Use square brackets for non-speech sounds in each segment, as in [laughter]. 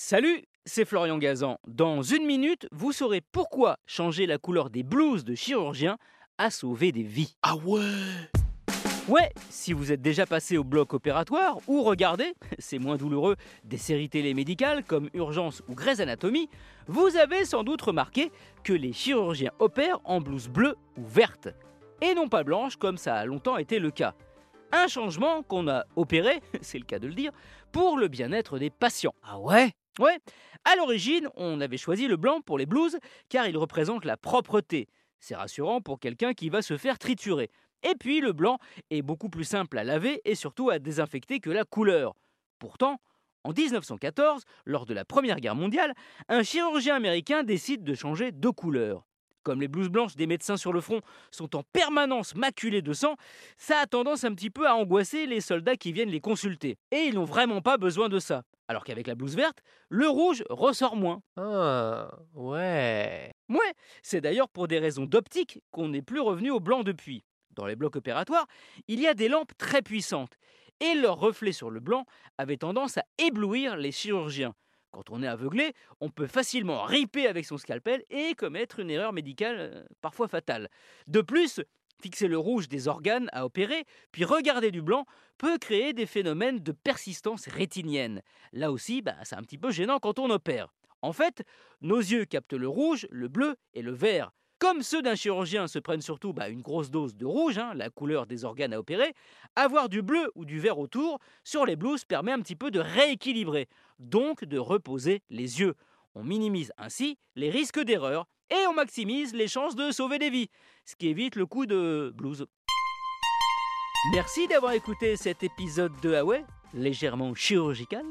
Salut, c'est Florian Gazan. Dans une minute, vous saurez pourquoi changer la couleur des blouses de chirurgien a sauvé des vies. Ah ouais Ouais, si vous êtes déjà passé au bloc opératoire ou regardez, [laughs] c'est moins douloureux, des séries télé médicales comme Urgence ou Grey's Anatomy, vous avez sans doute remarqué que les chirurgiens opèrent en blouse bleue ou verte, et non pas blanche comme ça a longtemps été le cas. Un changement qu'on a opéré, [laughs] c'est le cas de le dire, pour le bien-être des patients. Ah ouais? Ouais, à l'origine, on avait choisi le blanc pour les blouses car il représente la propreté. C'est rassurant pour quelqu'un qui va se faire triturer. Et puis le blanc est beaucoup plus simple à laver et surtout à désinfecter que la couleur. Pourtant, en 1914, lors de la Première Guerre mondiale, un chirurgien américain décide de changer de couleur. Comme les blouses blanches des médecins sur le front sont en permanence maculées de sang, ça a tendance un petit peu à angoisser les soldats qui viennent les consulter. Et ils n'ont vraiment pas besoin de ça. Alors qu'avec la blouse verte, le rouge ressort moins. Ah, ouais. Ouais, c'est d'ailleurs pour des raisons d'optique qu'on n'est plus revenu au blanc depuis. Dans les blocs opératoires, il y a des lampes très puissantes, et leur reflet sur le blanc avait tendance à éblouir les chirurgiens. Quand on est aveuglé, on peut facilement riper avec son scalpel et commettre une erreur médicale euh, parfois fatale. De plus, fixer le rouge des organes à opérer, puis regarder du blanc, peut créer des phénomènes de persistance rétinienne. Là aussi, bah, c'est un petit peu gênant quand on opère. En fait, nos yeux captent le rouge, le bleu et le vert. Comme ceux d'un chirurgien se prennent surtout bah, une grosse dose de rouge, hein, la couleur des organes à opérer, avoir du bleu ou du vert autour sur les blouses permet un petit peu de rééquilibrer, donc de reposer les yeux. On minimise ainsi les risques d'erreur et on maximise les chances de sauver des vies, ce qui évite le coup de blues. Merci d'avoir écouté cet épisode de Huawei, légèrement chirurgical.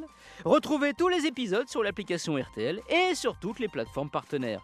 Retrouvez tous les épisodes sur l'application RTL et sur toutes les plateformes partenaires.